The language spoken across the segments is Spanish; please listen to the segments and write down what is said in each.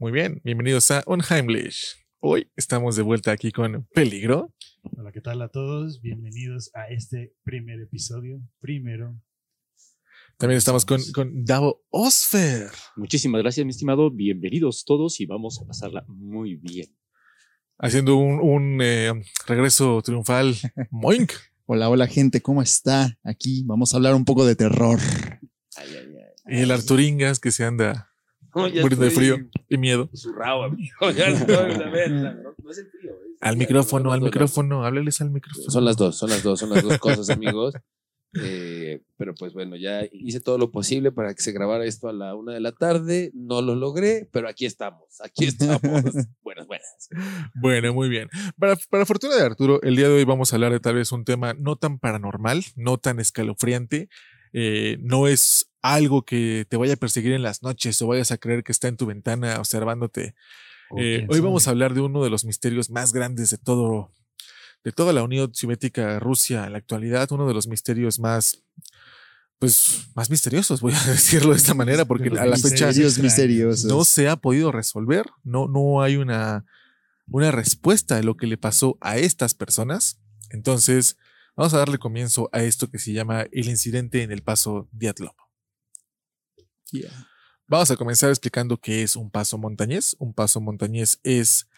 Muy bien, bienvenidos a Unheimlich. Hoy estamos de vuelta aquí con Peligro. Hola, ¿qué tal a todos? Bienvenidos a este primer episodio. Primero. También estamos con, con Davo Osfer. Muchísimas gracias, mi estimado. Bienvenidos todos y vamos a pasarla muy bien. Haciendo un, un eh, regreso triunfal. Moink. Hola, hola gente, ¿cómo está? Aquí vamos a hablar un poco de terror. Ay, ay, ay. Y el Arturingas que se anda muriendo de frío y miedo. Zurrado, amigo. Ya estoy, la verdad. No, no es el frío. es- Al micrófono, no, al no, no. micrófono, háblales al micrófono. Son las dos, son las dos, son las dos cosas, amigos. Eh, pero pues bueno, ya hice todo lo posible para que se grabara esto a la una de la tarde. No lo logré, pero aquí estamos, aquí estamos. buenas, buenas. Bueno, muy bien. Para, para fortuna de Arturo, el día de hoy vamos a hablar de tal vez un tema no tan paranormal, no tan escalofriante. eh, no es algo que te vaya a perseguir en las noches o vayas a creer que está en tu ventana observándote. Eh, hoy vamos a hablar de uno de los misterios más grandes de todo, de toda la Unión Soviética, Rusia en la actualidad, uno de los misterios más, pues, más misteriosos, voy a decirlo de esta manera, porque a la fecha misteriosos. no se ha podido resolver, no, no hay una, una respuesta de lo que le pasó a estas personas. Entonces, vamos a darle comienzo a esto que se llama el incidente en el paso Diatlov. Yeah. Vamos a comenzar explicando qué es un paso montañés. Un paso montañés es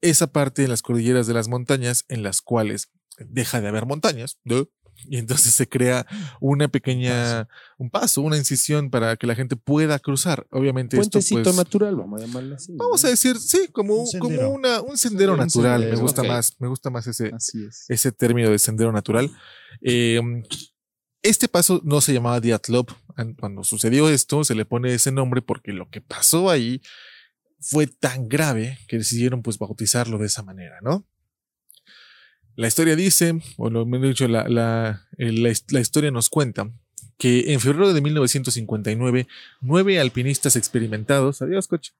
esa parte de las cordilleras de las montañas en las cuales deja de haber montañas, ¿no? Y entonces se crea una pequeña, un paso, una incisión para que la gente pueda cruzar. Obviamente esto Puentecito pues, natural, vamos a llamarlo así. Vamos ¿no? a decir, sí, como, Un como sendero. una, un sendero Un natural. sendero, me gusta más, me gusta más ese, es. ese término de sendero natural. Eh, este paso no se llamaba Diatlov. An- Cuando sucedió esto, se le pone ese nombre porque lo que pasó ahí fue tan grave que decidieron pues bautizarlo de esa manera, ¿no? La historia dice, o lo mejor dicho, la, la, eh, la his- la historia nos cuenta que en febrero de 1959, nueve alpinistas experimentados, adiós coche.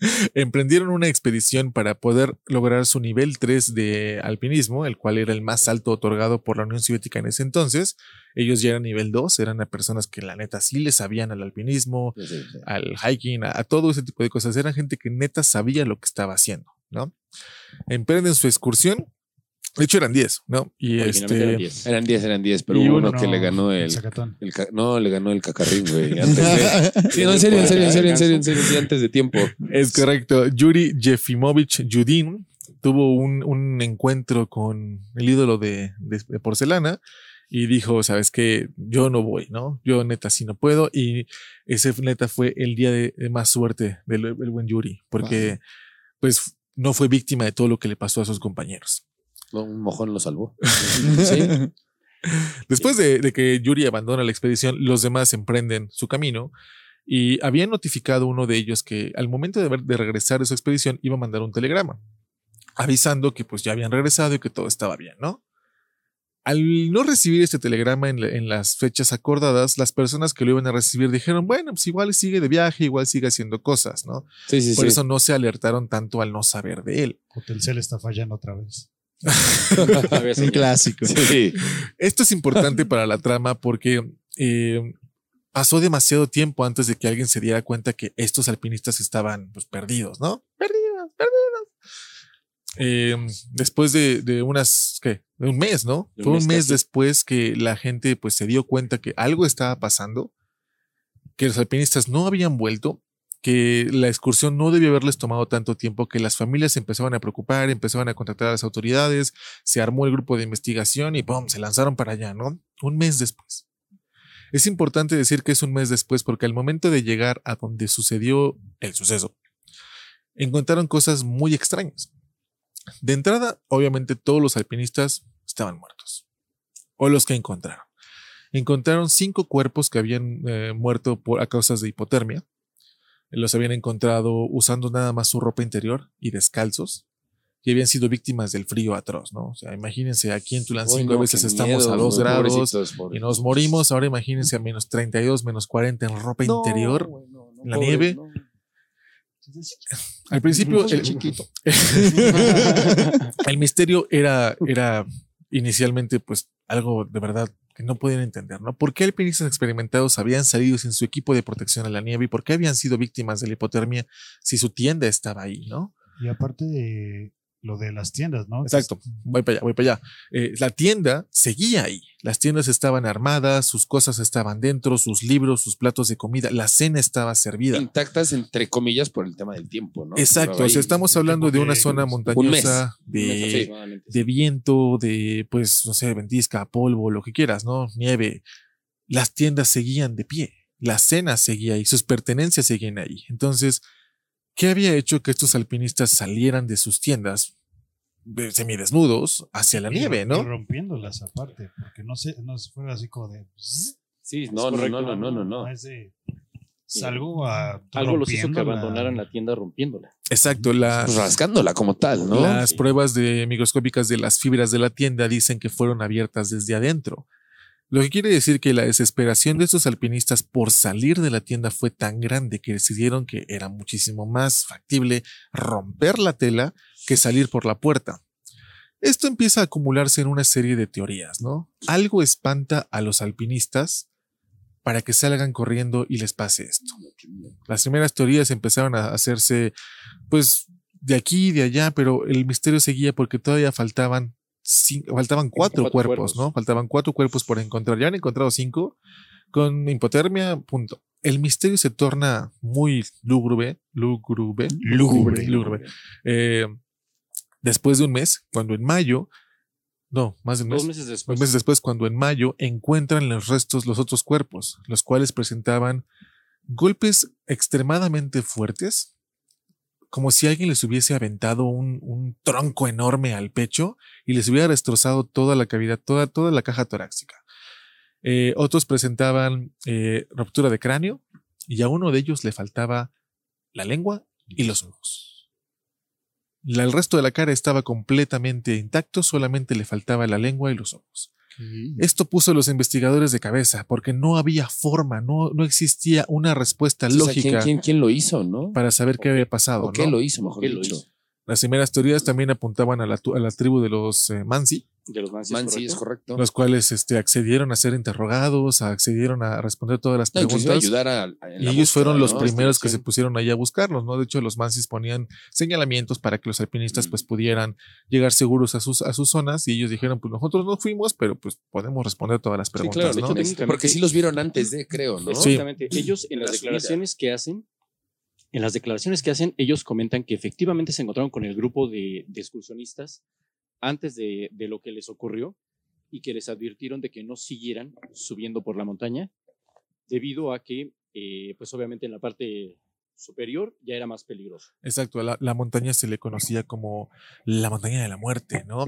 emprendieron una expedición para poder lograr su nivel 3 de alpinismo, el cual era el más alto otorgado por la Unión Soviética en ese entonces. Ellos ya eran nivel 2, eran personas que la neta sí le sabían al alpinismo, Sí, sí, sí. al hiking, a, a todo ese tipo de cosas. Eran gente que neta sabía lo que estaba haciendo, ¿no? Emprenden su excursión. De hecho, eran 10, ¿no? Y este. eran 10. Eran 10, eran 10, pero Y hubo uno uno que le ganó el. Zacatón. el ca- no, le ganó el cacarrín, güey. Antes de. Sí, no, en serio, en serio, en serio, en serio, en serio, antes de tiempo. Es correcto. Yuri Yefimovich Yudin tuvo un, un encuentro con el ídolo de, de- de porcelana y dijo, sabes que yo no voy, ¿no? Yo neta sí no puedo. Y ese neta fue el día de, de más suerte del el buen Yuri, porque pues no fue víctima de todo lo que le pasó a sus compañeros. Un mojón lo salvó. Sí. Después de, de que Yuri abandona la expedición, los demás emprenden su camino y habían notificado uno de ellos que al momento de, ver- de regresar de su expedición iba a mandar un telegrama avisando que pues ya habían regresado y que todo estaba bien, ¿no? Al no recibir este telegrama en, la- en las fechas acordadas, las personas que lo iban a recibir dijeron, bueno, pues igual sigue de viaje, igual sigue haciendo cosas, ¿no? Sí, sí, Por sí. eso no se alertaron tanto al no saber de él. Hotelcel está fallando otra vez. Un clásico. Sí. Esto es importante para la trama porque eh, pasó demasiado tiempo antes de que alguien se diera cuenta que estos alpinistas estaban pues, perdidos, ¿no? Perdidos, perdidos. Eh, después de, de unas, ¿qué? De un mes, ¿no? De Fue un mes mes casi. después que la gente pues se dio cuenta que algo estaba pasando, que los alpinistas no habían vuelto, que la excursión no debió haberles tomado tanto tiempo, que las familias empezaban a preocupar, empezaban a contactar a las autoridades, se armó el grupo de investigación y ¡pum! se lanzaron para allá, ¿no? Un mes después. Es importante decir que es un mes después porque al momento de llegar a donde sucedió el suceso, encontraron cosas muy extrañas. De entrada, obviamente todos los alpinistas estaban muertos, o los que encontraron. Encontraron cinco cuerpos que habían eh, muerto por, a causas de hipotermia. Los habían encontrado usando nada más su ropa interior y descalzos y habían sido víctimas del frío atroz, ¿no? O sea, imagínense, aquí en Tulancingo no, a veces estamos miedo, a 2 güey, grados pobrecitos, y nos morimos, ahora imagínense a menos 32, menos 40 en ropa No, interior. güey, no, no, en la pobre, nieve. no. Al principio, el, chiquito. el misterio era, era inicialmente, pues, algo de verdad que no podían entender, ¿no? ¿Por qué alpinistas experimentados habían salido sin su equipo de protección a la nieve y por qué habían sido víctimas de la hipotermia si su tienda estaba ahí, ¿no? Y aparte de lo de las tiendas, ¿no? Exacto, voy para allá, voy para allá. Eh, la tienda seguía ahí. Las tiendas estaban armadas, sus cosas estaban dentro, sus libros, sus platos de comida, la cena estaba servida. Intactas, entre comillas, por el tema del tiempo, ¿no? Exacto, Pero o sea, ahí- estamos hablando de una de zona un montañosa, mes, de, Aproximadamente. de viento, de, pues, no sé, ventisca, polvo, lo que quieras, ¿no? Nieve. Las tiendas seguían de pie, la cena seguía ahí, sus pertenencias seguían ahí. Entonces, ¿qué había hecho que estos alpinistas salieran de sus tiendas eh, semidesnudos hacia la Y nieve, y ¿no? rompiéndolas aparte, porque no sé, no se fuera así como de. Sí, no, no, no, no, no, no, no. es de, salgo a. Algo los hizo que abandonaran la tienda rompiéndola. Exacto, la, Pues rascándola como tal, ¿no? Las Sí. pruebas de microscópicas de las fibras de la tienda dicen que fueron abiertas desde adentro. Lo que quiere decir que la desesperación de estos alpinistas por salir de la tienda fue tan grande que decidieron que era muchísimo más factible romper la tela que salir por la puerta. Esto empieza a acumularse en una serie de teorías, ¿no? Algo espanta a los alpinistas para que salgan corriendo y les pase esto. Las primeras teorías empezaron a hacerse, pues, de aquí y de allá, pero el misterio seguía porque todavía faltaban, faltaban cuatro, Cuatro cuerpos, cuerpos. ¿no? Faltaban cuatro cuerpos por encontrar. Ya han encontrado cinco con hipotermia, punto. El misterio se torna muy lúgubre, lúgubre, Lúgubre. lúgubre. Eh, después de un mes, cuando en mayo, no, más de un mes, Dos meses Dos después. meses después, cuando en mayo encuentran los restos los otros cuerpos, los cuales presentaban golpes extremadamente fuertes, como si alguien les hubiese aventado un, tronco enorme al pecho y les hubiera destrozado toda la cavidad, toda, la caja torácica. Eh, otros presentaban eh, ruptura de cráneo y a uno de ellos le faltaba la lengua y los ojos. El resto de la cara estaba completamente intacto, solamente le faltaba la lengua y los ojos. Esto puso a los investigadores de cabeza porque no había forma, no, no existía una respuesta lógica ¿quién, quién, quién lo hizo, no? para saber qué había pasado. ¿O qué ¿no? lo hizo, mejor ¿Qué lo hizo? Las primeras teorías también apuntaban a la, a la tribu de los eh, Mansi, De los Mansis, Man, sí, es ¿correcto? correcto. los cuales este, accedieron a ser interrogados, accedieron a responder todas las No, preguntas. ayudar a, Y ellos búsqueda, fueron los ¿no? primeros que se pusieron ahí a buscarlos, ¿no? De hecho, los Mansis ponían señalamientos para que los alpinistas Mm. pues pudieran llegar seguros a sus, a sus zonas y ellos dijeron, pues nosotros no fuimos, pero pues podemos responder todas las Sí, preguntas, claro, ¿no? hecho, porque sí los vieron antes de, creo, ¿no? Sí. Exactamente. Ellos en las la subida. declaraciones que hacen, en las declaraciones que hacen, ellos comentan que efectivamente se encontraron con el grupo de, de excursionistas antes de, de lo que les ocurrió y que les advirtieron de que no siguieran subiendo por la montaña debido a que, eh, pues obviamente en la parte superior ya era más peligroso. Exacto, a la, la montaña se le conocía como la montaña de la muerte, ¿no?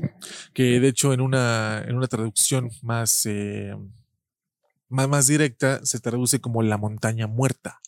Que de hecho en una, en una traducción más, eh, más, más directa se traduce como la montaña muerta.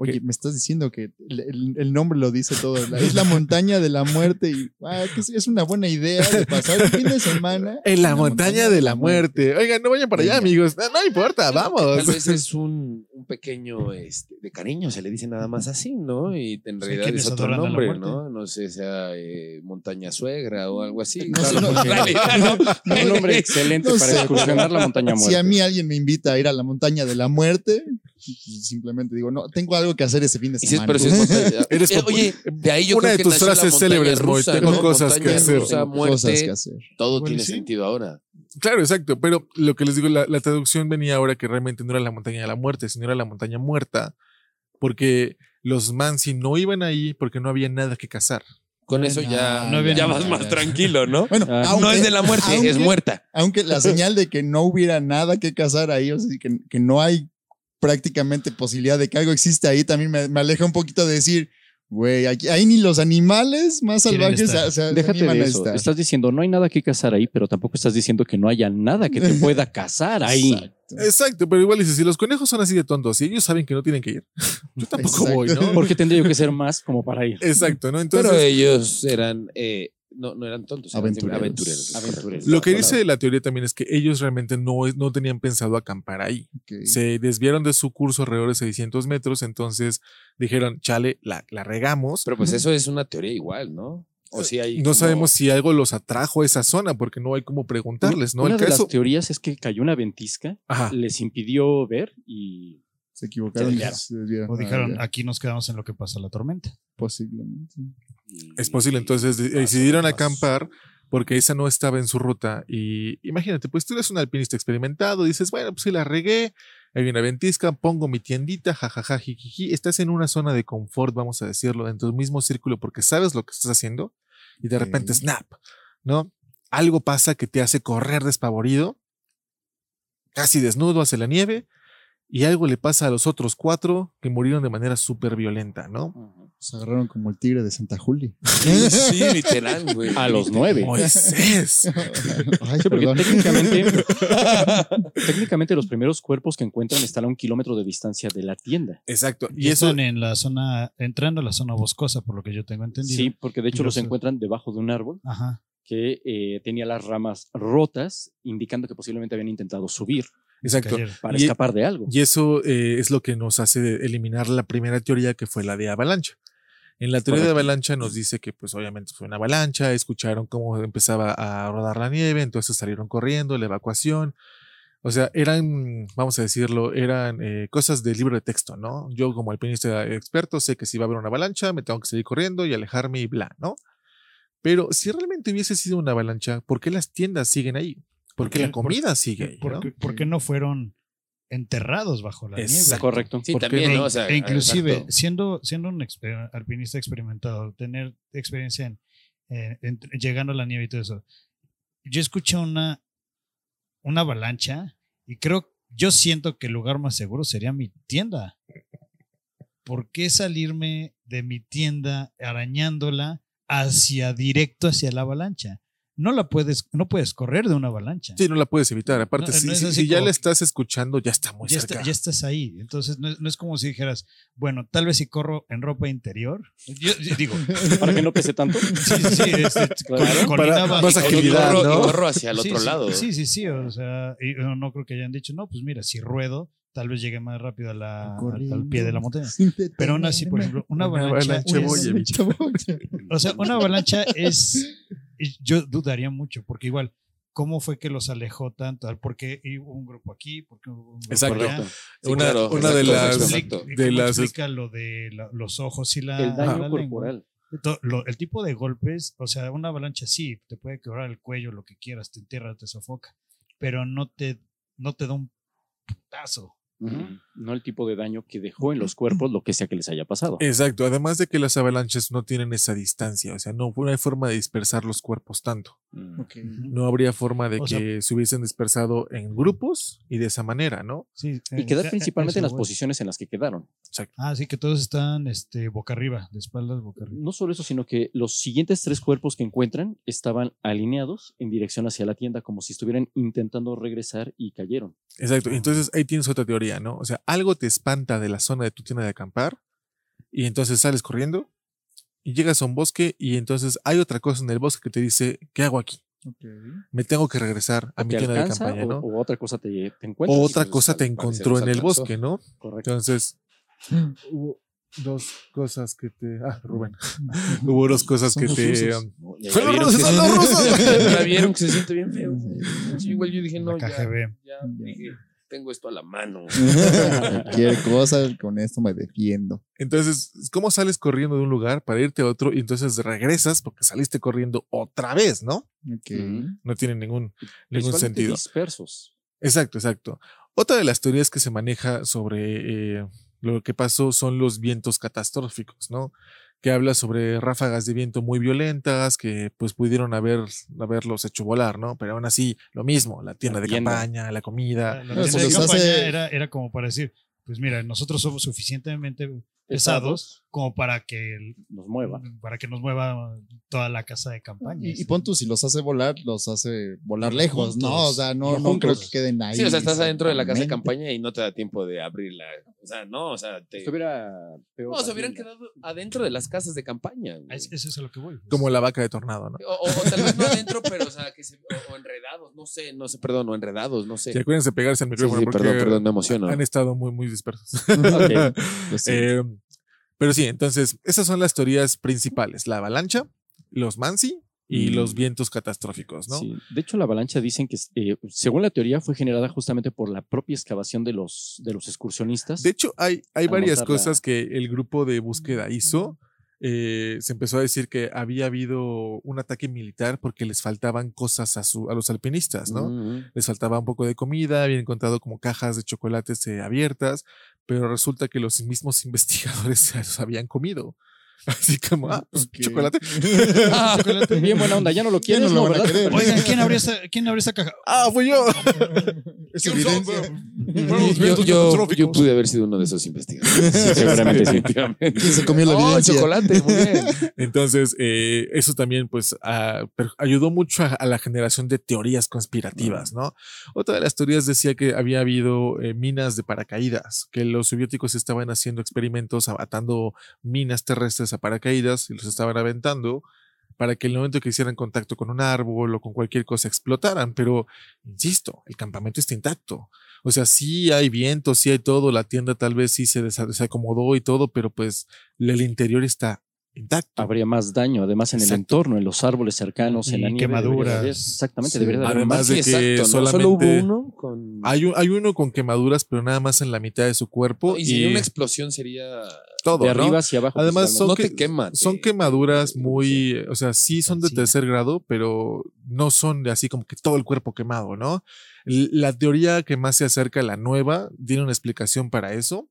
Oye, ¿Qué? me estás diciendo que el, el- el nombre lo dice todo. la- Es la montaña de la muerte y ah, que es, es una buena idea de pasar el fin de semana. En la montaña de la muerte. Oigan, no vayan para allá, amigos. No, no importa, Tal vamos. vez es un, un pequeño este, de cariño, se le dice nada más así, ¿no? Y en realidad es otro nombre, muerte. ¿no? No sé, sea eh, montaña suegra o algo así. No Claro, no, realidad, ¿no? Un nombre excelente No para sé, excursionar la montaña muerta. Si a mí alguien me invita a ir a la montaña de la muerte, pues, simplemente digo, no, tengo algo que hacer ese fin de semana. pero si es Eres Eh, Oye, de ahí yo Una creo de que tus frases célebres, Moy, tengo ¿no? cosas que Montaña hacer. rusa, Tengo cosas muerte, que hacer. todo Bueno, tiene sí. sentido ahora. Claro, exacto. Pero lo que les digo, la, la traducción venía ahora que realmente no era la montaña de la muerte, sino era la montaña muerta, porque los Mansi no iban ahí porque no había nada que cazar. Con eso ya, No ya nada. vas más tranquilo, ¿no? Bueno, Ah, aunque, no es de la muerte, aunque- es muerta. aunque la señal de que no hubiera nada que cazar ahí, o sea, que, que no hay prácticamente posibilidad de que algo existe ahí, también me, me aleja un poquito de decir, güey, aquí- ahí ni los animales más salvajes Déjate de eso. estar. Estás diciendo no hay nada que cazar ahí, pero tampoco estás diciendo que no haya nada que te pueda cazar ahí. Exacto. Exacto, pero igual dices, si los conejos son así de tontos y ellos saben que no tienen que ir, yo tampoco Exacto. voy, ¿no? ¿Por qué tendría yo que ser más como para ir? Exacto, ¿no? Entonces, Pero ellos eran, eh, no, no eran tontos, eran Aventureros. aventureros. Aventureros. lo que dice la teoría también es que ellos realmente no, no tenían pensado acampar ahí. Se desviaron de su curso alrededor de 600 metros, entonces dijeron, chale, la, la regamos. Pero pues eso es una teoría igual, ¿no? O si hay No como- sabemos si algo los atrajo a esa zona porque no hay como preguntarles, ¿no? Una El de caso. las teorías es que cayó una ventisca, Ajá. les impidió ver y Se equivocaron. Se y desviaron. se desviaron. O Ah, dijeron, ya. aquí nos quedamos en lo que pasa la tormenta. Posiblemente. Es posible. Entonces Pasó, decidieron acampar porque esa no estaba en su ruta. Y imagínate, pues tú eres un alpinista experimentado, dices, bueno, pues si la regué, hay una ventisca, pongo mi tiendita, jajaja, jijiji. Estás en una zona de confort, vamos a decirlo, dentro del mismo círculo porque sabes lo que estás haciendo y de repente, snap, ¿no? Algo pasa que te hace correr despavorido, casi desnudo hacia la nieve. Y algo le pasa a los otros cuatro que murieron de manera súper violenta, ¿no? Se agarraron como el tigre de Santa Julia. Sí, sí, literal, güey. a los nueve. Moisés. Ay, Sí, porque perdón. técnicamente, técnicamente los primeros cuerpos que encuentran están a un kilómetro de distancia de la tienda. Exacto. Y Y eso, están en la zona, entrando a la zona boscosa, por lo que yo tengo entendido. Sí, porque de hecho los los- encuentran debajo de un árbol Ajá. que eh, tenía las ramas rotas, indicando que posiblemente habían intentado subir exacto. Para Y- escapar de algo. Y eso eh, es lo que nos hace eliminar la primera teoría que fue la de avalancha. En la teoría de avalancha nos dice que pues obviamente fue una avalancha, escucharon cómo empezaba a rodar la nieve, entonces salieron corriendo, la evacuación. O sea, eran, vamos a decirlo, eran eh, cosas del libro de texto, ¿no? Yo como alpinista experto sé que si va a haber una avalancha, me tengo que seguir corriendo y alejarme y bla, ¿no? Pero si realmente hubiese sido una avalancha, ¿por qué las tiendas siguen ahí? ¿Por qué la Porque- comida sigue ahí? ¿Por, ¿no? qué- por qué no fueron enterrados bajo la nieve? Exacto. Correcto. Sí, ¿Por qué también, no? ¿no? O sea, E inclusive, exacto. siendo, siendo un exper- alpinista experimentado, tener experiencia en, en- en- llegando a la nieve y todo eso, yo escuché una, una avalancha y creo, yo siento que el lugar más seguro sería mi tienda. ¿Por qué salirme de mi tienda arañándola hacia directo hacia la avalancha? No la puedes, no puedes correr de una avalancha. Sí, no la puedes evitar. Aparte, No, si, no si- si ya la estás escuchando, ya está muy ya, cerca. está- ya estás ahí. Entonces, no es, no es como si dijeras, bueno, tal vez si corro en ropa interior. Yo, yo digo, Para que no pese tanto. sí, sí, sí, este, con- Claro. colina Para- más Y agilidad, y corro hacia el Sí, otro sí, lado. Sí, sí, sí. O sea, y no, no creo que hayan dicho, no, pues mira, si ruedo, tal vez llegue más rápido a la, al, pie de la montaña. Pero aún así, por ejemplo, una Una avalancha. es- o sea, una avalancha es. Yo dudaría mucho, porque igual, ¿cómo fue que los alejó tanto? ¿Por qué hubo un grupo aquí? ¿Por qué hubo un grupo Exacto. allá? Sí, una, claro, una de exacto, las. exacto. ¿Y de cómo las explica lo de la- los ojos y la, El daño la corporal. Lo- el tipo de golpes, o sea, una avalancha sí, te puede quebrar el cuello, lo que quieras, te entierra, te sofoca, pero no te, no te da un putazo. Ujú. No el tipo de daño que dejó en los cuerpos, lo que sea que les haya pasado. Exacto. Además de que las avalanchas no tienen esa distancia. O sea, no, no hay forma de dispersar los cuerpos tanto. Mm. No habría forma de O que se hubiesen dispersado en grupos y de esa manera, ¿no? Sí, Y eh, quedar eh, principalmente en las voy. posiciones en las que quedaron. Ah, sí, que todos están este, boca arriba, de espaldas boca arriba. No solo eso, sino que los siguientes tres cuerpos que encuentran estaban alineados en dirección hacia la tienda, como si estuvieran intentando regresar y cayeron. Exacto. Entonces ahí tienes otra teoría, ¿no? O sea, algo te espanta de la zona de tu tienda de acampar y entonces sales corriendo y llegas a un bosque y entonces hay otra cosa en el bosque que te dice, ¿qué hago aquí? Me tengo que regresar a mi ¿Te tienda de campaña, o, ¿no? o otra cosa te, te O encuentras? otra pues, cosa te encontró en el bosque, ¿no? Correcto. Entonces, hubo dos cosas que te... Ah, Rubén. hubo dos cosas que te... um, No, ya- ¡Fue ya los vieron rusos, que! Ya vieron que se siente bien feo. Sí, igual yo dije, no, ya, KGB. ya dije, tengo esto a la mano. Cualquier cosa, con esto me defiendo. Entonces, ¿cómo sales corriendo de un lugar para irte a otro y entonces regresas porque saliste corriendo otra vez, ¿no? Ok. No tiene ningún, ningún sentido. dispersos. Exacto, exacto. Otra de las teorías que se maneja sobre eh, lo que pasó son los vientos catastróficos, ¿no? Que habla sobre ráfagas de viento muy violentas que pues pudieron haber, haberlos hecho volar, ¿no? Pero aún así, lo mismo, la tienda La de tienda. campaña, la comida. La, tienda se de campaña hace- era, era como para decir, pues mira, nosotros somos suficientemente pesados como para que Nos mueva. para que nos mueva toda la casa de campaña. Y, y pon tú, si los hace volar, los hace volar lejos, ¿no? O sea, no, No no creo que queden ahí. Sí, o sea, estás adentro de la casa de campaña y no te da tiempo de abrirla. O sea, no, o sea, te... Estuviera peor. No, se hubieran quedado adentro de las casas de campaña. es- Eso es a lo que voy. pues. Como la vaca de tornado, ¿no? O, o- o tal vez no adentro, pero o sea, que se, o, o enredados, no sé, no sé, perdón, o enredados, no sé. Sí, acuérdense pegarse al micrófono sí, porque perdón, perdón, me emociono. han estado muy, muy dispersos. Eh, pero sí, entonces, esas son las teorías principales. La avalancha, los Mansi y Mm. los vientos catastróficos, ¿no? Sí, De hecho, la avalancha dicen que, eh, según la teoría, fue generada justamente por la propia excavación de los, de los excursionistas. De hecho, hay, hay varias la- cosas que el grupo de búsqueda hizo. Eh, se empezó a decir que había habido un ataque militar porque les faltaban cosas a, su, a los alpinistas, ¿no? Ujú. Les faltaba un poco de comida, habían encontrado como cajas de chocolates eh, abiertas, pero resulta que los mismos investigadores se los habían comido. Así como, ah, pues, Ok. chocolate. Ah, chocolate, bien buena onda, ya no lo quieres, no lo ¿no, a ¿quién abrió esa, quién abrió esa caja? ah, fui yo. Es evidencia. Yo, yo- yo pude haber sido uno de esos investigadores. Sí, seguramente sí. Definitivamente. ¿Quién se comió la Oh, evidencia? chocolate, muy bien. Entonces, eh, eso también, pues, ah, per- ayudó mucho a, a la generación de teorías conspirativas, ¿no? Otra de las teorías decía que había habido eh, minas de paracaídas, que los soviéticos estaban haciendo experimentos a- atando minas terrestres a paracaídas y los estaban aventando para que el momento que hicieran contacto con un árbol o con cualquier cosa explotaran. Pero, insisto, el campamento está intacto. O sea, sí hay viento, sí hay todo, la tienda tal vez sí se, desa- se acomodó y todo, pero pues el interior está intacto. Habría más daño, además en el entorno, en los árboles cercanos, en Y la nieve. quemaduras. Exactamente, Sí. debería de haber Además más. de Sí, que exacto, ¿no? Solo hubo uno con. Hay, un- hay uno con quemaduras, pero nada más en la mitad de su cuerpo. y y si una explosión sería. todo, de ¿no? arriba hacia abajo. Además, son, No que- te quema, son quemaduras muy, eh, o sea, sí son de tercer grado, pero no son de así como que todo el cuerpo quemado, ¿no? La teoría que más se acerca a la nueva tiene una explicación para eso,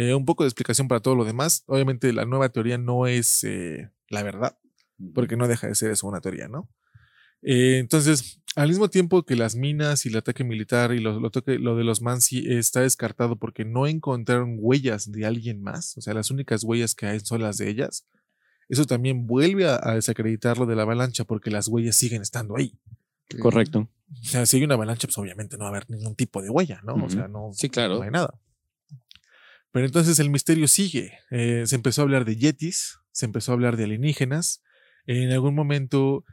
eh, un poco de explicación para todo lo demás. Obviamente la nueva teoría no es eh, la verdad, porque no deja de ser eso una teoría, ¿no? Eh, entonces, al mismo tiempo que las minas y el ataque militar y lo, lo, toque- lo de los Mansi está descartado porque no encontraron huellas de alguien más, o sea, las únicas huellas que hay son las de ellas, eso también vuelve a, a desacreditar lo de la avalancha porque las huellas siguen estando ahí. Correcto. O sea, si hay una avalancha, pues obviamente no va a haber ningún tipo de huella, ¿no? O sea, no, Sí, claro. no hay nada. Pero entonces el misterio sigue. Eh, se empezó a hablar de yetis, se empezó a hablar de alienígenas. En algún momento,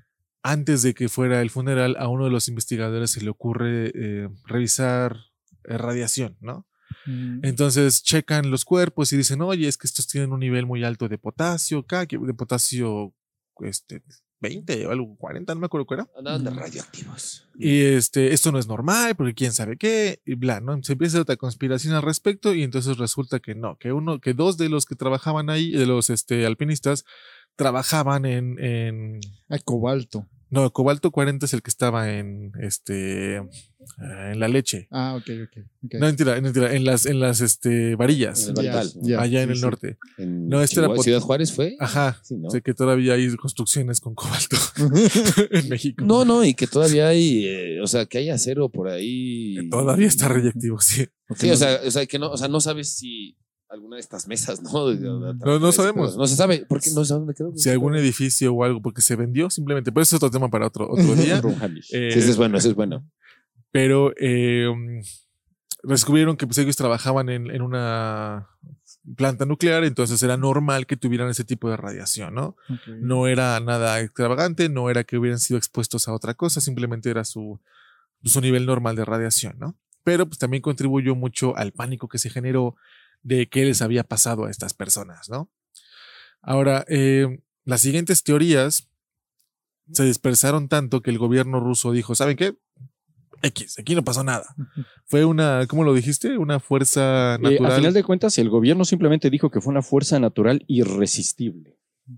antes de que fuera el funeral, a uno de los investigadores se le ocurre eh, revisar eh, radiación, ¿no? Mm. Entonces checan los cuerpos y dicen, oye, es que estos tienen un nivel muy alto de potasio, de potasio este, 20 o algo 40, no me acuerdo cuál era. Andaban de radioactivos. Y este, esto no es normal, porque quién sabe qué, y bla, ¿no? Se empieza otra conspiración al respecto, y entonces resulta que no, que uno, que dos de los que trabajaban ahí, de los este, alpinistas, trabajaban en, en Ah, cobalto. No, cobalto 40 es el que estaba en este eh, en la leche. Ah, ok, ok. ok. No, mentira, mentira, en las, en las este, varillas, En allá en sí, el sí. norte. En No, este era Ciudad Juárez fue. Ajá. Sí, ¿no? Sé que todavía hay construcciones con cobalto en México. No, no, y que todavía hay, eh, o sea, que hay acero por ahí. Todavía está radiactivo, sí. Sí, o sea, o sea, que no, o sea, no sabes si alguna de estas mesas, ¿no? No, no sabemos. No se sabe, porque no se sabe dónde quedó. Si algún edificio o algo, porque se vendió simplemente. Pero eso es otro tema para otro, otro día. Eh, Sí, ese es bueno, ese es bueno. pero eh, descubrieron que pues, ellos trabajaban en, en una planta nuclear, entonces era normal que tuvieran ese tipo de radiación, ¿no? No era nada extravagante, no era que hubieran sido expuestos a otra cosa, simplemente era su, su nivel normal de radiación, ¿no? Pero pues también contribuyó mucho al pánico que se generó de qué les había pasado a estas personas, ¿no? Ahora, eh, las siguientes teorías se dispersaron tanto que el gobierno ruso dijo, ¿saben qué? X, aquí no pasó nada. Fue una, ¿cómo lo dijiste? Una fuerza Eh, natural. a final de cuentas, el gobierno simplemente dijo que fue una fuerza natural irresistible.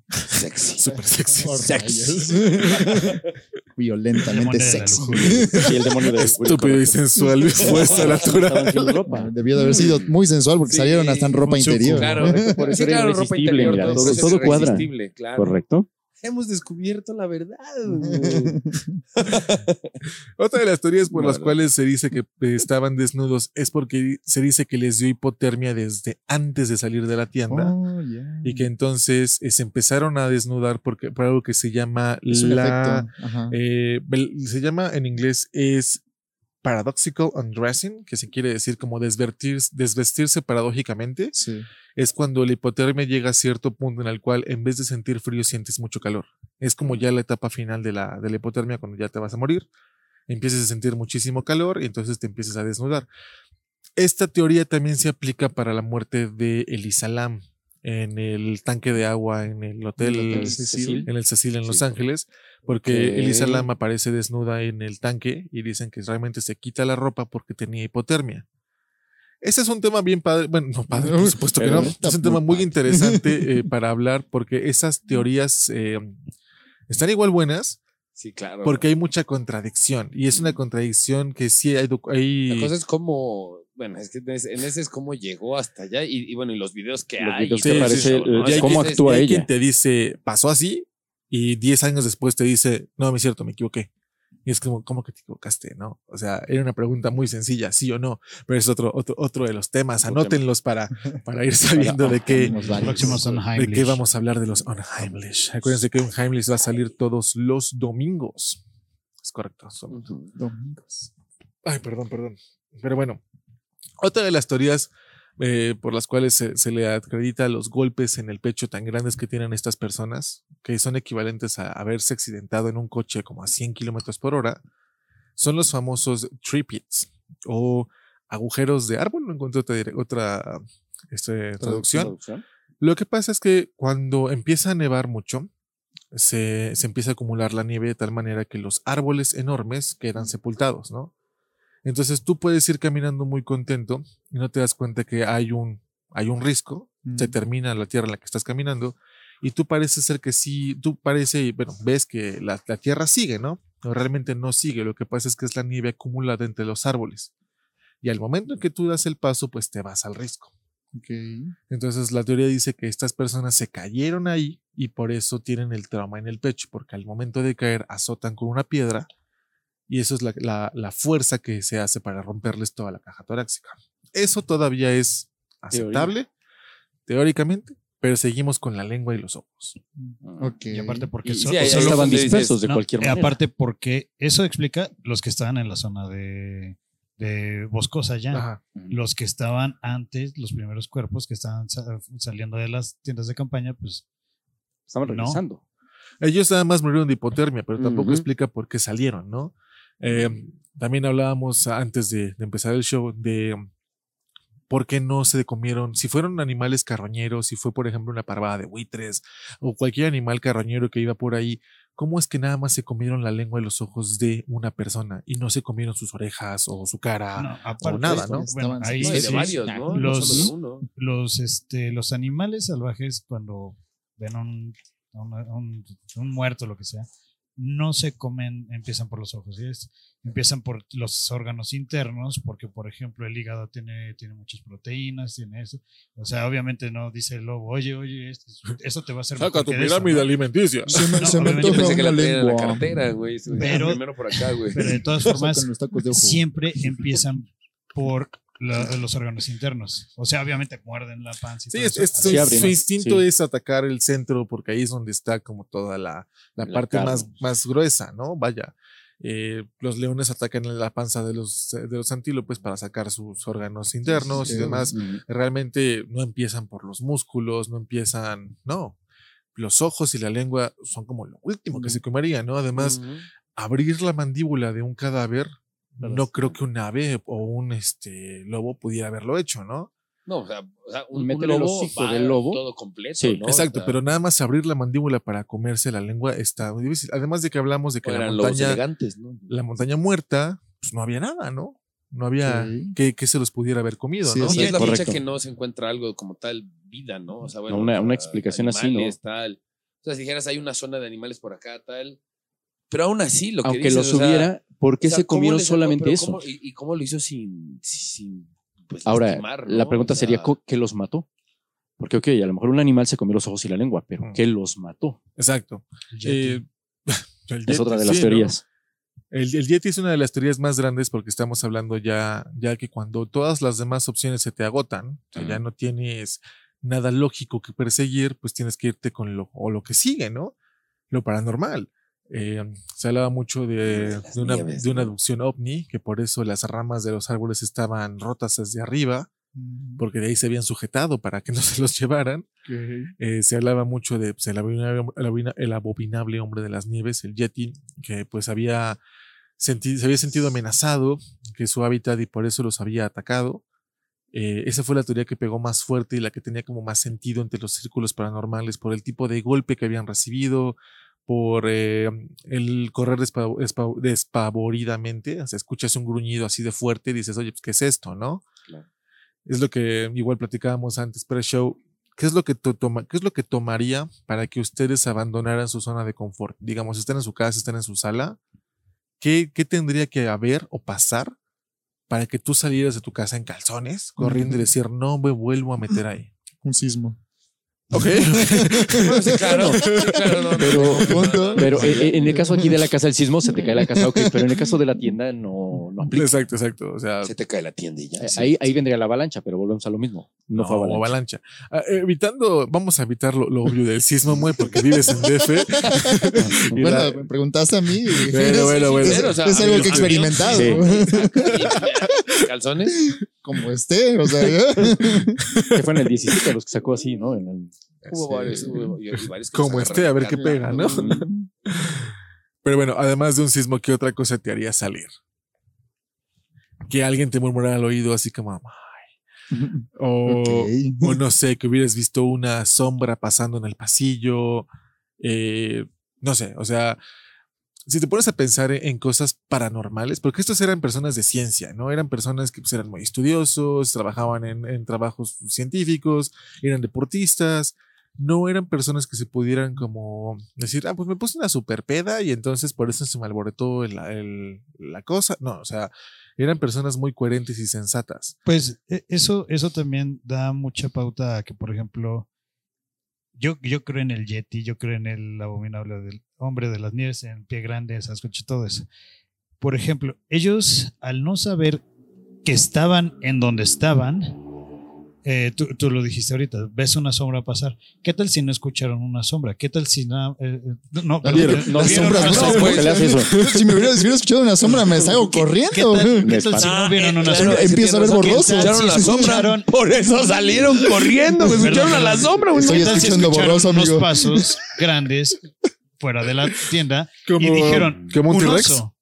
Sexy. Súper sexy. Sexy. Violentamente sexy. Y el demonio de Estúpido y sensual fuerza natural. Debió de haber sido muy sensual porque Sí, salieron hasta en ropa interior. Claro, Por eso sí, era claro, ropa interior, todo, todo- todo cuadra. claro. Correcto. Hemos descubierto la verdad. Otra de las teorías por las cuales se dice que eh, estaban desnudos es porque se dice que les dio hipotermia desde antes de salir de la tienda Oh, y que entonces eh, se empezaron a desnudar porque, por algo que se llama es la. eh, se llama en inglés es paradoxical undressing, que se quiere decir como desvestirse paradójicamente. sí. Es cuando la hipotermia llega a cierto punto en el cual en vez de sentir frío sientes mucho calor. Es como ya la etapa final de la, de la hipotermia cuando ya te vas a morir. Empiezas a sentir muchísimo calor y entonces te empiezas a desnudar. Esta teoría también se aplica para la muerte de Elisalam. En el tanque de agua en el hotel, En el hotel Cecil. en el Cecil en Los. Ángeles, porque Ok. Elisa Lam aparece desnuda en el tanque y dicen que realmente se quita la ropa porque tenía hipotermia. Ese es un tema bien padre, bueno, no padre, por supuesto que no, es un tema muy interesante eh, para hablar porque esas teorías eh, están igual buenas Sí, claro. porque hay mucha contradicción y es una contradicción que sí hay... hay La cosa es como, bueno, es que en ese, es cómo llegó hasta allá y, y bueno, y los videos que Los hay. videos todo aparece, eso, ¿no? Y hay cómo que- actúa hay ella. quien te dice, pasó así y 10 años después te dice, no, me es cierto, me equivoqué. Y es como, ¿cómo que te equivocaste? No, o sea, era una pregunta muy sencilla, sí o no, pero es otro, otro, otro de los temas. Anótenlos para, para ir sabiendo de qué, de qué vamos a hablar de los Unheimlich. Acuérdense que Unheimlich va a salir todos los domingos. Es correcto. son-. Domingos. Ay, perdón, perdón. Pero bueno, otra de las teorías eh, por las cuales se, se le acredita los golpes en el pecho tan grandes que tienen estas personas, que son equivalentes a haberse accidentado en un coche como a 100 kilómetros por hora, son los famosos tree pits o agujeros de árbol. No encontré otra, otra este, traducción. Traducción. Lo que pasa es que cuando empieza a nevar mucho, se, se empieza a acumular la nieve de tal manera que los árboles enormes quedan sepultados, ¿no? Entonces tú puedes ir caminando muy contento y no te das cuenta que hay un, hay un risco, se Mm. termina la tierra en la que estás caminando y tú parece ser que sí, tú parece, bueno, ves que la, la tierra sigue, ¿no? Pero realmente no sigue, lo que pasa es que es la nieve acumulada entre los árboles. Y al momento en que tú das el paso, pues te vas al risco. Entonces la teoría dice que estas personas se cayeron ahí y por eso tienen el trauma en el pecho, porque al momento de caer azotan con una piedra y eso es la, la- la fuerza que se hace para romperles toda la caja torácica. Eso todavía es aceptable, teóricamente, pero seguimos con la lengua y los ojos. Ok. Y aparte porque Y so- sí, ahí- solo- ahí estaban dispersos de no, cualquier eh, manera. Aparte porque eso explica los que estaban en la zona de, de Boscosa ya. Ajá. Los que estaban antes, los primeros cuerpos que estaban sa- saliendo de las tiendas de campaña, pues Estaban No. regresando. Ellos nada más murieron de hipotermia, pero tampoco explica por qué salieron, ¿no? Eh, también hablábamos antes de, de empezar el show de um, por qué no se comieron, si fueron animales carroñeros, si fue por ejemplo una parvada de buitres o cualquier animal carroñero que iba por ahí, ¿cómo es que nada más se comieron la lengua y los ojos de una persona y no se comieron sus orejas o su cara? no, aparte, nada, ¿no? Bueno, ahí. Los- No solo de uno. los, este, los animales salvajes cuando ven un, un, un- un muerto, lo que sea, no se comen, empiezan por los ojos, empiezan por los órganos internos, porque por ejemplo el hígado tiene, tiene muchas proteínas, tiene eso. O sea, obviamente no dice el lobo, oye, oye, esto, esto te va a hacer Saca tu eso", pirámide ¿no? alimenticia. Se me, No, se me obviamente Yo antoja pensé que la en la cartera, güey. Pero- Primero por acá, güey. Pero de todas formas, de siempre empiezan por la- los órganos internos. O sea, obviamente muerden la panza y Sí, todo es- eso. es- su, abren, su instinto sí. es atacar el centro porque ahí es donde está como toda la, la La parte carne. más, más gruesa, ¿no? Vaya. eh, los leones atacan la panza de los, de los antílopes para sacar sus órganos internos sí, y demás. Ujú. Realmente no empiezan por los músculos, no empiezan, no. Los ojos y la lengua son como lo último que se comería, ¿no? Además, abrir la mandíbula de un cadáver, No creo que un ave o un este, lobo pudiera haberlo hecho, ¿no? No, o sea, o sea, un, un lobo va del lobo. todo completo, Sí, ¿no? Exacto, O sea, pero nada más abrir la mandíbula para comerse la lengua está muy difícil. Además de que hablamos de que la montaña, elegantes, ¿no? la montaña muerta, pues no había nada, ¿no? No había Sí. que, que se los pudiera haber comido, Sí, ¿no? Y es la fecha que no se encuentra algo como tal vida, ¿no? O sea, bueno, Una- una sea, explicación así, ¿no? tal. O sea, si dijeras hay una zona de animales por acá, tal. Pero aún así, lo que Aunque dices, los o sea, hubiera, ¿por qué o sea, se ¿cómo comieron solamente eso? cómo- y, y cómo lo hizo sin. sin pues, Ahora, lastimar, ¿no? la pregunta O sea, sería, ¿co- ¿qué los mató? Porque, ok, a lo mejor un animal se comió los ojos y la lengua, pero Mm. ¿qué los mató? Exacto. Eh, Es Yeti, otra de las sí, ¿no? teorías. El, el Yeti es una de las teorías más grandes porque estamos hablando ya, ya que cuando todas las demás opciones se te agotan, o sea, ya no tienes nada lógico que perseguir, pues tienes que irte con lo, o lo que sigue, ¿no? Lo paranormal. Eh, se hablaba mucho de, una, nieves, de una ¿no? abducción ovni, que por eso las ramas de los árboles estaban rotas desde arriba, porque de ahí se habían sujetado para que no se los llevaran. Eh, se hablaba mucho de pues, el, abominable, el abomina- el abominable hombre de las nieves, el Yeti, que pues había senti- se había sentido amenazado, que su hábitat y por eso los había atacado. Eh, esa fue la teoría que pegó más fuerte y la que tenía como más sentido entre los círculos paranormales por el tipo de golpe que habían recibido, por eh, el correr despa- despa- despavoridamente. O sea, escuchas un gruñido así de fuerte y dices, oye, pues, ¿qué es esto, no? Claro. Es lo que igual platicábamos antes pre-show. ¿Qué es, lo que to- toma- ¿Qué es lo que tomaría para que ustedes abandonaran su zona de confort? Digamos, están en su casa, están en su sala. ¿Qué, qué tendría que haber o pasar para que tú salieras de tu casa en calzones, corriendo y decir, no me vuelvo a meter ahí? Un sismo. Ok. Sí, claro, sí, claro, no, no, Pero, pero eh, eh, en el caso aquí de la casa del sismo, se te cae la casa, ok, pero en el caso de la tienda no, no aplica. exacto, exacto. O sea, Se te cae la tienda y ya. Eh, sí. Ahí, ahí vendría la avalancha, pero volvemos a lo mismo. No, fue o avalancha. Ah, evitando, vamos a evitar lo, lo obvio del sismo, muy porque vives en DF. Bueno, la- me preguntaste a mí. Bueno, bueno, bueno. Es, Pero, o sea, es algo amigos, que he experimentado. Sí. ¿Calzones? Como esté, o sea. Que fue en el 17 los que sacó así, ¿no? En el- Hubo Sí. varios, hubo y- y varios Como esté, a ver qué pega, ¿no? Pero bueno, además de un sismo, ¿qué otra cosa te haría salir? Que alguien te murmurara al oído así como, "Ay", o, Ok. o no sé, que hubieras visto una sombra pasando en el pasillo, eh, no sé, o sea, si te pones a pensar en, cosas paranormales, porque estos eran personas de ciencia, ¿no? Eran personas que pues, eran muy estudiosos, trabajaban en, trabajos científicos, eran deportistas, no eran personas que se pudieran como decir, ah, pues me puse una super peda y entonces por eso se me alborotó la cosa. No, o sea, eran personas muy coherentes y sensatas. Pues e- eso, eso también da mucha pauta a que, por ejemplo, yo, yo creo en el Yeti, yo creo en el abominable del hombre de las nieves, en pie grande, Sasquatch, todo eso. Por ejemplo, ellos, al no saber que estaban en donde estaban, eh, tú, tú lo dijiste ahorita, ves una sombra pasar. ¿Qué tal si no escucharon una sombra? ¿Qué tal si no... eh, eh, no, La vieron. no pues. Si me hubiera, si hubiera escuchado una sombra, me salgo ¿Qué corriendo. tal, qué tal Me si no vieron una claro, sombra? Empiezo a ver borroso. Escucharon la sombra. Por eso salieron corriendo. güey, Escucharon a la sombra. Estoy ¿Qué tal si escuchando escucharon borroso, unos pasos grandes fuera de la tienda y dijeron como un oso,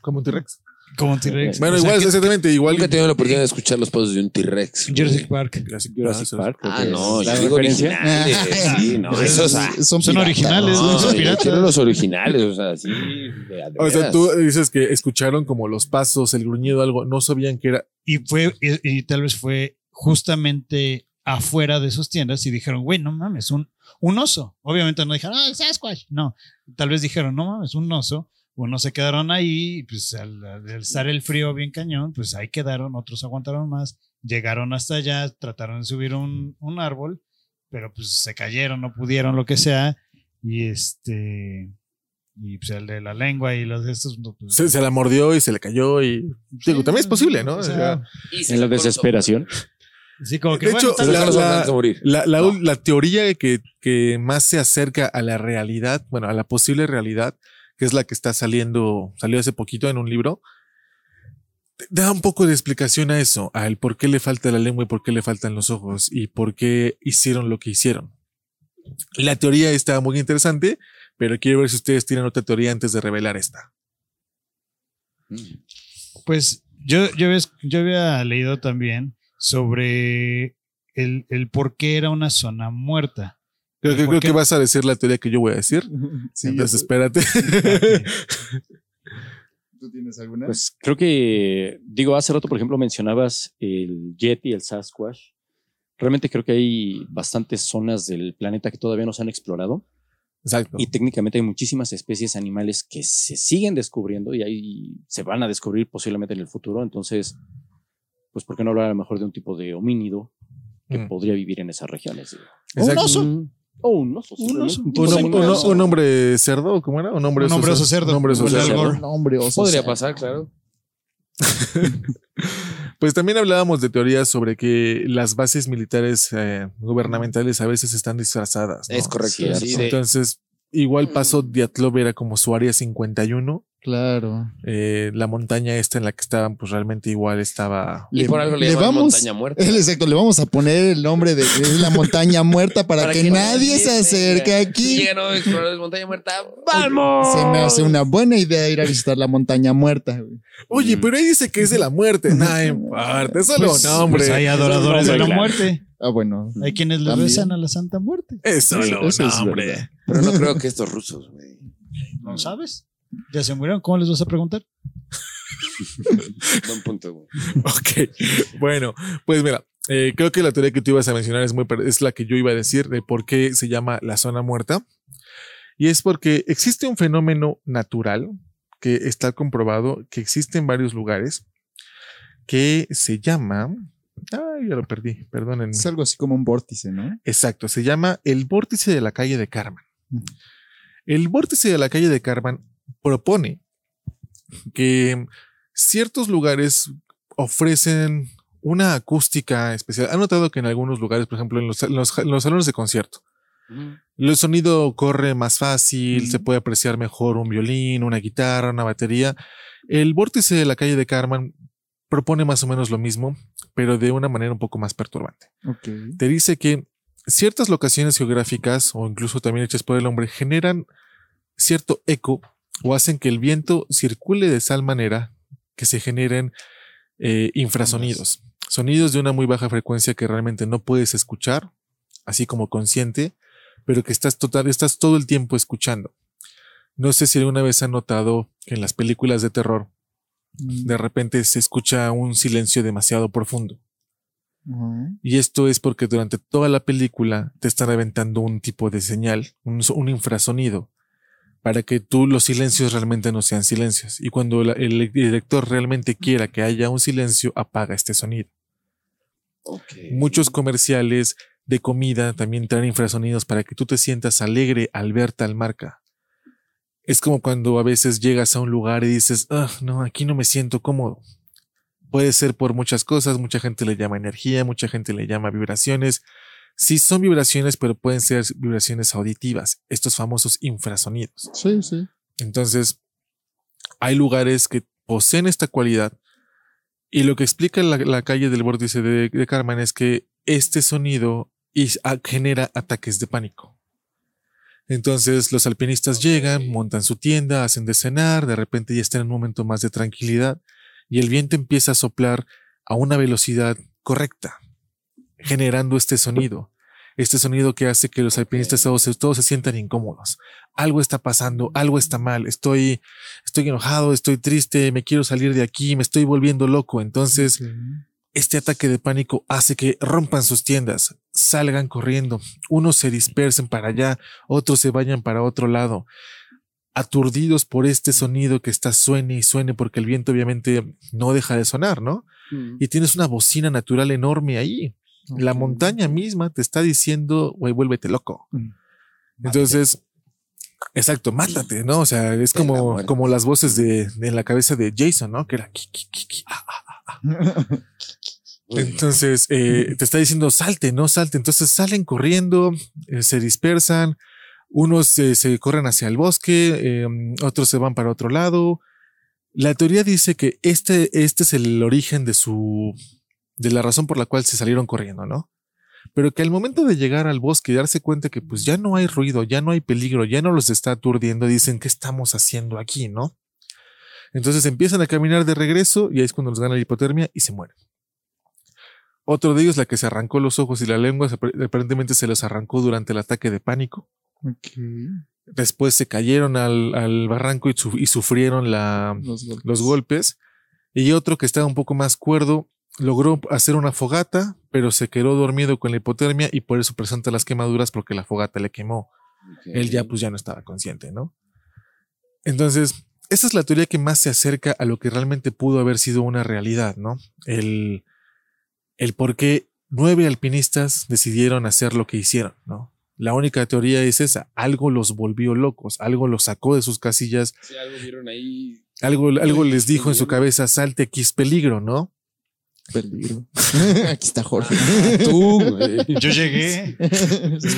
Como un T-Rex. Como un T-Rex. Bueno, O sea, igual, que- exactamente, igual. Nunca he tenido la oportunidad de escuchar los pasos de un T-Rex. güey. Jurassic Park. Jurassic Jurassic Park. creo Ah, que no, es yo la digo referencia. originales. Sí, no, Esos- ah, son, piratas, originales, ¿no? piratas. quiero los originales, o sea, sí. de- de O sea, veras. tú dices que escucharon como los pasos, el gruñido, algo, no sabían que era. Y fue, y, y tal vez fue justamente afuera de sus tiendas y dijeron, güey, no mames, un, un oso. Obviamente no dijeron, ah, Sasquatch. No, tal vez dijeron, no mames, un oso. Unos se quedaron ahí, y pues al, al estar el frío bien cañón, pues ahí quedaron, otros aguantaron más, llegaron hasta allá, trataron de subir un, un árbol, pero pues se cayeron, no pudieron, lo que sea, y este, y pues el de la lengua y los de estos, pues, Se, se la mordió y se le cayó y. Digo, también es posible, ¿no? o O sea, sea, Y se En la desesperación. sí, como que De bueno, hecho, la- la-. La, la, No. la teoría que, que más se acerca a la realidad, bueno, a la posible realidad, que es la que está saliendo, salió hace poquito en un libro, da un poco de explicación a eso, a el por qué le falta la lengua y por qué le faltan los ojos y por qué hicieron lo que hicieron. La teoría está muy interesante, pero quiero ver si ustedes tienen otra teoría antes de revelar esta. Pues yo, yo, yo había leído también sobre el, el por qué era una zona muerta. Creo, que- ¿Por creo qué? que vas a decir la teoría que yo voy a decir. Sí, Entonces, espérate. ¿Tú tienes alguna? Pues creo que, digo, hace rato, por ejemplo, mencionabas el Yeti, el Sasquatch. Realmente creo que hay bastantes zonas del planeta que todavía no se han explorado Exacto. y técnicamente hay muchísimas especies animales que se siguen descubriendo y ahí se van a descubrir posiblemente en el futuro. Entonces, pues, ¿por qué no hablar a lo mejor de un tipo de homínido que Mm. podría vivir en esas regiones? Exacto. oso. Mm. O un oso. Un oso. Un hombre cerdo, ¿cómo era? Un hombre, Un hombre oso cerdo. Un hombre oso cerdo. Hombre, Podría pasar, claro. Pues también hablábamos de teorías sobre que las bases militares eh, gubernamentales a veces están disfrazadas. ¿no? Es correcto. Cierto. sí, de- Entonces, igual pasó Diatlov era como su área 51 Claro. Eh, la montaña esta en la que estaban, pues realmente igual estaba. Y por algo le, vamos- montaña muerta. Es exacto, le vamos a poner el nombre de la montaña muerta para, que, nadie se acerque aquí. Nuevos exploradores montaña muerta. ¡Vamos! Se me hace una buena idea ir a visitar la montaña muerta. güey. Oye, pero ahí dice que es de la muerte. No importa, solo Pues, nombre. pues hay adoradores de la muerte. Ah, bueno. Hay quienes le También. rezan a la Santa Muerte. Es solo Eso- eso es nombre. verdad. Pero no creo que estos rusos, güey. ¿No sabes? ¿Ya se murieron? ¿Cómo les vas a preguntar? Buen punto, güey. Ok, bueno, pues mira, eh, creo que la teoría que tú ibas a mencionar es, muy, es la que yo iba a decir de por qué se llama la zona muerta. Y es porque existe un fenómeno natural que está comprobado que existe en varios lugares que se llama... Ay, ya lo perdí, perdónenme. Es algo así como un vórtice, ¿no? Exacto, se llama el vórtice de la calle de Carmen. Ujú. El vórtice de la calle de Carmen propone que ciertos lugares ofrecen una acústica especial. Han notado que en algunos lugares, por ejemplo, en los, en los- en los salones de concierto, el sonido corre más fácil, se puede apreciar mejor un violín, una guitarra, una batería. El vórtice de la calle de Carmen propone más o menos lo mismo, pero de una manera un poco más perturbante te dice que ciertas locaciones geográficas o incluso también hechas por el hombre generan cierto eco o hacen que el viento circule de tal manera que se generen eh, infrasonidos, sonidos de una muy baja frecuencia que realmente no puedes escuchar, así como consciente, pero que estás total, estás todo el tiempo escuchando. No sé si alguna vez han notado que en las películas de terror de repente se escucha un silencio demasiado profundo. Y esto es porque durante toda la película te están aventando un tipo de señal, un infrasonido, para que tú los silencios realmente no sean silencios. Y cuando la- el director realmente quiera que haya un silencio, apaga este sonido. Muchos comerciales de comida también traen infrasonidos para que tú te sientas alegre al ver tal marca. Es como cuando a veces llegas a un lugar y dices, ah, no, aquí no me siento cómodo. Puede ser por muchas cosas, mucha gente le llama energía, mucha gente le llama vibraciones. Sí son vibraciones, pero pueden ser vibraciones auditivas, estos famosos infrasonidos. Sí, sí. Entonces, hay lugares que poseen esta cualidad y lo que explica la, la calle del vórtice de, de Carmen es que este sonido a- genera ataques de pánico. Entonces los alpinistas llegan, montan su tienda, hacen de cenar, de repente ya están en un momento más de tranquilidad y el viento empieza a soplar a una velocidad correcta, generando este sonido. Este sonido que hace que los alpinistas todos, se- todos se sientan incómodos. Algo está pasando, algo está mal, estoy, estoy enojado, estoy triste, me quiero salir de aquí, me estoy volviendo loco. Entonces, este ataque de pánico hace que rompan sus tiendas, salgan corriendo, unos se dispersen para allá, otros se vayan para otro lado, aturdidos por este sonido que está suene y suene porque el viento obviamente no deja de sonar, ¿no? Y tienes una bocina natural enorme ahí. La montaña misma te está diciendo, güey, vuélvete loco. Mm. Entonces, exacto, mátate, ¿no? O sea, es la como, como las voces de, de en la cabeza de Jason, ¿no? Que era ki, ki, ki, ki, ah, ah. Entonces, eh, te está diciendo, salte, no salte. Entonces salen corriendo, eh, se dispersan, unos eh, se corren hacia el bosque, eh, otros se van para otro lado. La teoría dice que este, este es el origen de su, de la razón por la cual se salieron corriendo, ¿no? Pero que al momento de llegar al bosque y darse cuenta que pues ya no hay ruido, ya no hay peligro, ya no los está aturdiendo, dicen, ¿qué estamos haciendo aquí, no? Entonces empiezan a caminar de regreso y ahí es cuando les gana la hipotermia y se mueren. Otro de ellos, la que se arrancó los ojos y la lengua, aparentemente se los arrancó durante el ataque de pánico. Ok. Después se cayeron al, al barranco y, su- y sufrieron la, Los golpes. los golpes. Y otro que estaba un poco más cuerdo logró hacer una fogata, pero se quedó dormido con la hipotermia y por eso presenta las quemaduras porque la fogata le quemó. Él ya pues ya no estaba consciente, ¿no? Entonces, esa es la teoría que más se acerca a lo que realmente pudo haber sido una realidad, ¿no? El, el por qué nueve alpinistas decidieron hacer lo que hicieron, ¿no? La única teoría es esa, algo los volvió locos, algo los sacó de sus casillas, Si algo vieron ahí. algo, algo les dijo en su cabeza, salte aquí es peligro, ¿no? Peligro. Aquí está Jorge. Tú, güey. Yo llegué.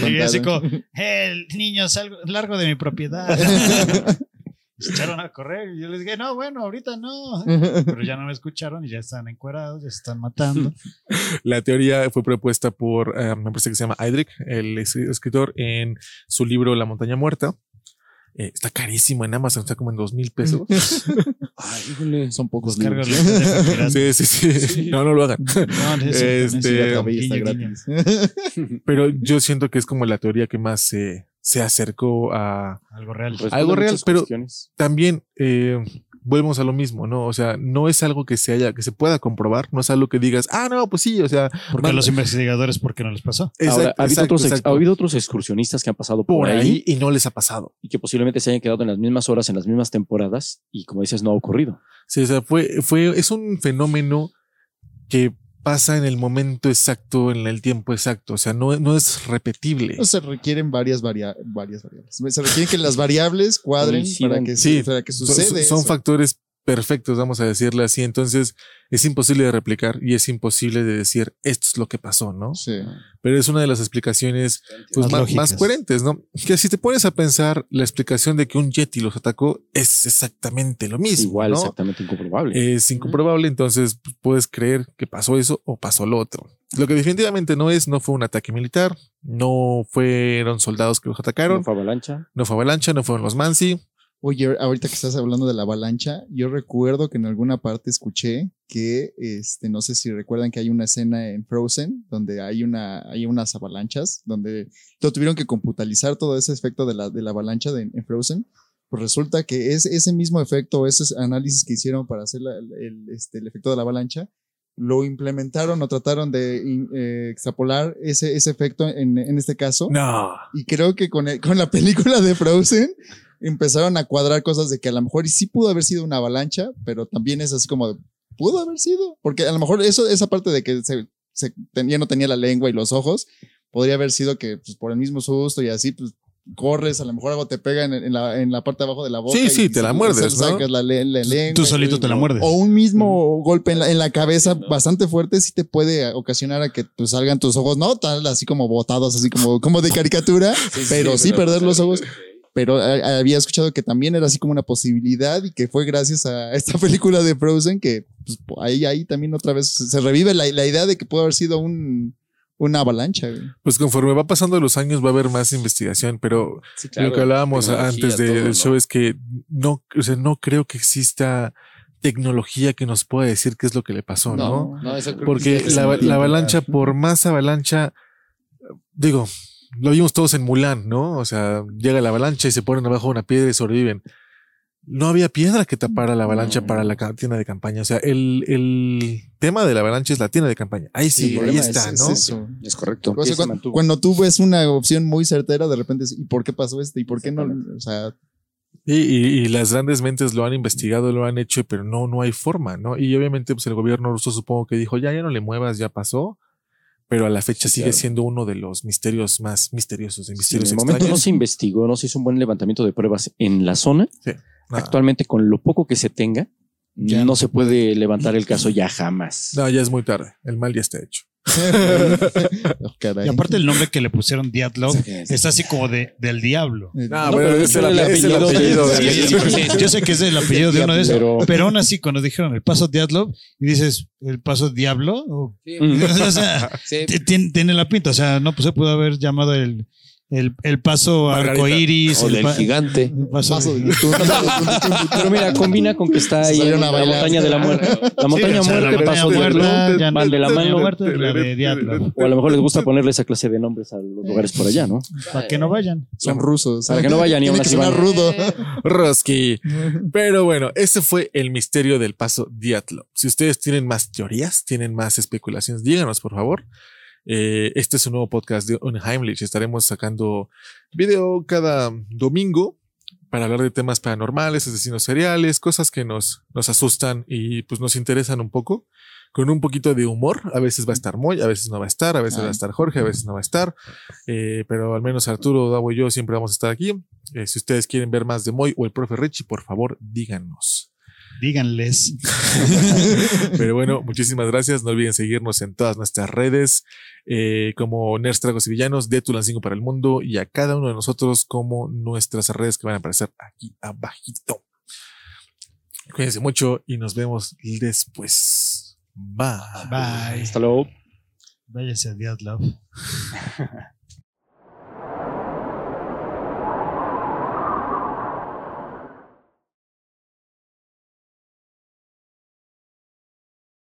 Llegué así como, el niño, salgo, largo de mi propiedad. se echaron a correr. Y yo les dije, no, bueno, ahorita no. Pero ya no me escucharon y ya están encuerados, ya se están matando. La teoría fue propuesta por, eh, me parece que se llama Eidrich, el es- escritor, en su libro La montaña muerta. Eh, está carísimo en Amazon, está como en dos mil pesos. Ay, híjole. Son pocos libros. sí, sí, sí, Sí. No, no lo hagan. No, no es Este. Pero yo siento que es como la teoría que más se, se acercó a, Algo real. Responde Algo real, pero- cuestiones. también eh, volvemos a lo mismo, ¿no? O sea, no es algo que se haya, que se pueda comprobar, no es algo que digas, ah, no, pues sí, o sea, Porque man- los investigadores, ¿por qué no les pasó? Ahora, exacto, ha, habido exacto, otros, exacto. ha habido otros excursionistas que han pasado por, por ahí, ahí y no les ha pasado. y que posiblemente se hayan quedado en las mismas horas, en las mismas temporadas, y como dices, no ha ocurrido. Sí, o sea, fue, fue, es un fenómeno que pasa en el momento exacto, en el tiempo exacto. O sea, no, no es repetible. No se requieren varias, varia- varias variables. Se requieren que las variables cuadren para que, Sí, se- para que Son- sucede. son eso. factores perfectos, vamos a decirle así. Entonces, es imposible de replicar y es imposible de decir esto es lo que pasó, ¿no? Sí. Pero es una de las explicaciones pues, Más coherentes, ¿no? Que si te pones a pensar, la explicación de que un Yeti los atacó es exactamente lo mismo. Igual, ¿no? exactamente incomprobable. Es incomprobable, entonces pues, puedes creer que pasó eso o pasó lo otro. Lo que definitivamente no es, no fue un ataque militar, no fueron soldados que los atacaron, no fue avalancha. no fue avalancha, no fueron los Mansi. Oye, ahorita que estás hablando de la avalancha, yo recuerdo que en alguna parte escuché que, este, no sé si recuerdan que hay una escena en Frozen donde hay una, hay unas avalanchas, donde tuvieron que computalizar todo ese efecto de la, de la avalancha de- en Frozen. Pues resulta que es ese mismo efecto, ese análisis que hicieron para hacer la- el, este, el efecto de la avalancha, lo implementaron o trataron de in- eh, extrapolar ese, ese efecto en, en este caso. No. Y creo que con, el- con la película de Frozen empezaron a cuadrar cosas de que a lo mejor y sí pudo haber sido una avalancha, pero también es así como de, pudo haber sido. Porque a lo mejor eso, esa parte de que se, se tenía, no tenía la lengua y los ojos, podría haber sido que pues, por el mismo susto y así, pues corres, a lo mejor algo te pega en, en la, en la parte de abajo de la boca. Sí, y sí, te la muerdes, ¿no? Sacas la, le- la lengua. Tú solito te la muerdes. O un mismo golpe en la, en la cabeza bastante fuerte sí te puede ocasionar a que pues, salgan tus ojos, no tal así como botados, así como, como de caricatura, pero sí perder los ojos. Pero eh, había escuchado que también era así como una posibilidad y que fue gracias a esta película de Frozen que pues, ahí, ahí también otra vez se revive la, la idea de que puede haber sido un, una avalancha. güey. Pues conforme va pasando los años va a haber más investigación, pero Sí, lo que hablábamos antes de- del ¿no? show es que no, o sea, no creo que exista tecnología que nos pueda decir qué es lo que le pasó, ¿no? No, eso creo que Porque es la, la avalancha, por más avalancha, digo, lo vimos todos en Mulan, ¿no? O sea, llega la avalancha y se ponen abajo de una piedra y sobreviven. No había piedra que tapara la avalancha No. para la tienda de campaña. O sea, el, el tema de la avalancha es la tienda de campaña. Ahí sí, ahí está, es- ¿no? es eso. Es correcto. O sea, se cuando, cuando tú ves una opción muy certera, de repente, es, ¿y por qué pasó esto? ¿Y por qué no? O sea, Y, y- y las grandes mentes lo han investigado, lo han hecho, pero no, no hay forma, ¿no? Y obviamente, pues el gobierno ruso supongo que dijo, ya, ya no le muevas, ya pasó. Pero a la fecha sigue claro. siendo uno de los misterios más misteriosos, de Sí, en misterios el momento no se investigó, no se hizo un buen levantamiento de pruebas en la zona. Actualmente, con lo poco que se tenga, Ya. no se puede levantar el caso ya jamás. No, ya es muy tarde. El mal ya está hecho. oh. Y aparte el nombre que le pusieron Diatlov Sí, es así como de, del diablo. No, No, bueno, pero es el, el es el apellido de- apellido de- Sí, sí, sí, yo sé que es el apellido de uno de esos, Pero- aún así cuando dijeron el paso Diatlov y dices el paso Diablo, o- Sí, o sea, sí. t- tiene, tiene la pinta, o sea, no, pues se pudo haber llamado el, el, el paso arcoíris, O el, del pa- gigante. el paso paso de- de- Pero mira, combina con que está ahí en la bailar. montaña de la muerte. La montaña o sea, la muerte, montaña paso no- van de la mano. muerta es la de O a lo mejor les gusta ponerle esa clase de nombres a los lugares por allá, ¿no? para que no vayan. Son rusos. Para que no vayan y aún así van. rudo. Roski. Pero bueno, ese fue el misterio del paso Diatlov. Si ustedes tienen más teorías, tienen más especulaciones, díganos por favor. Eh, este es un nuevo podcast de Unheimlich. Estaremos sacando video cada domingo para hablar de temas paranormales, asesinos seriales, cosas que nos, nos asustan y pues nos interesan un poco. Con un poquito de humor. A veces va a estar Moy, a veces no va a estar, a veces va a estar Jorge, a veces no va a estar. Eh, pero al menos Arturo, Davo y yo siempre vamos a estar aquí. Eh, si ustedes quieren ver más de Moy o el profe Richie, por favor, díganos. Díganles. Pero bueno, muchísimas gracias. No olviden seguirnos en todas nuestras redes, eh, como Nerds, Tragos y Villanos, de Tulancingo para el Mundo, y a cada uno de nosotros como nuestras redes que van a aparecer aquí abajito. Cuídense mucho y nos vemos después. Bye. Bye. Hasta luego. Váyase a Dios Love.